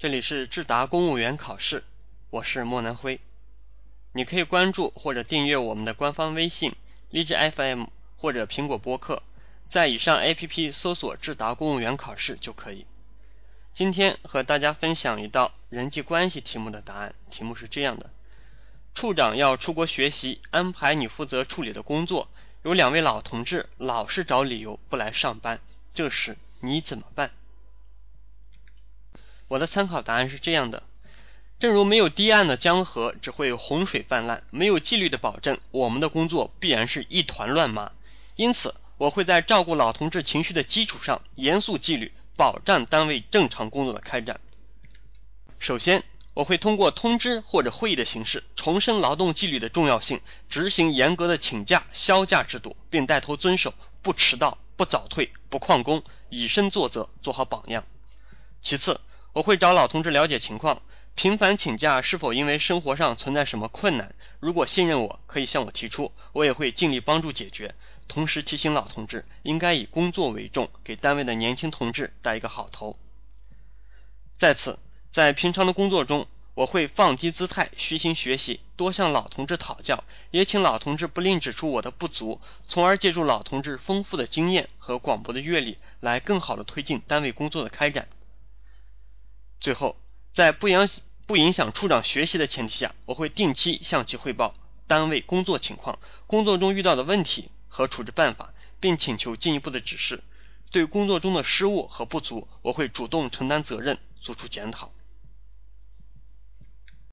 这里是智达公务员考试，我是莫南辉。你可以关注或者订阅我们的官方微信荔枝 FM 或者苹果播客，在以上 APP 搜索“智达公务员考试”就可以。今天和大家分享一道人际关系题目的答案，题目是这样的：处长要出国学习，安排你负责处理的工作，有两位老同志老是找理由不来上班，这时你怎么办？我的参考答案是这样的：正如没有堤岸的江河只会洪水泛滥，没有纪律的保证，我们的工作必然是一团乱麻。因此，我会在照顾老同志情绪的基础上，严肃纪律，保障单位正常工作的开展。首先，我会通过通知或者会议的形式，重申劳动纪律的重要性，执行严格的请假、销假制度，并带头遵守，不迟到、不早退、不旷工，以身作则，做好榜样。其次，我会找老同志了解情况，频繁请假是否因为生活上存在什么困难？如果信任我，可以向我提出，我也会尽力帮助解决。同时提醒老同志，应该以工作为重，给单位的年轻同志带一个好头。再次，在平常的工作中，我会放低姿态，虚心学习，多向老同志讨教，也请老同志不吝指出我的不足，从而借助老同志丰富的经验和广博的阅历，来更好的推进单位工作的开展。最后，在不影不影响处长学习的前提下，我会定期向其汇报单位工作情况、工作中遇到的问题和处置办法，并请求进一步的指示。对工作中的失误和不足，我会主动承担责任，做出检讨。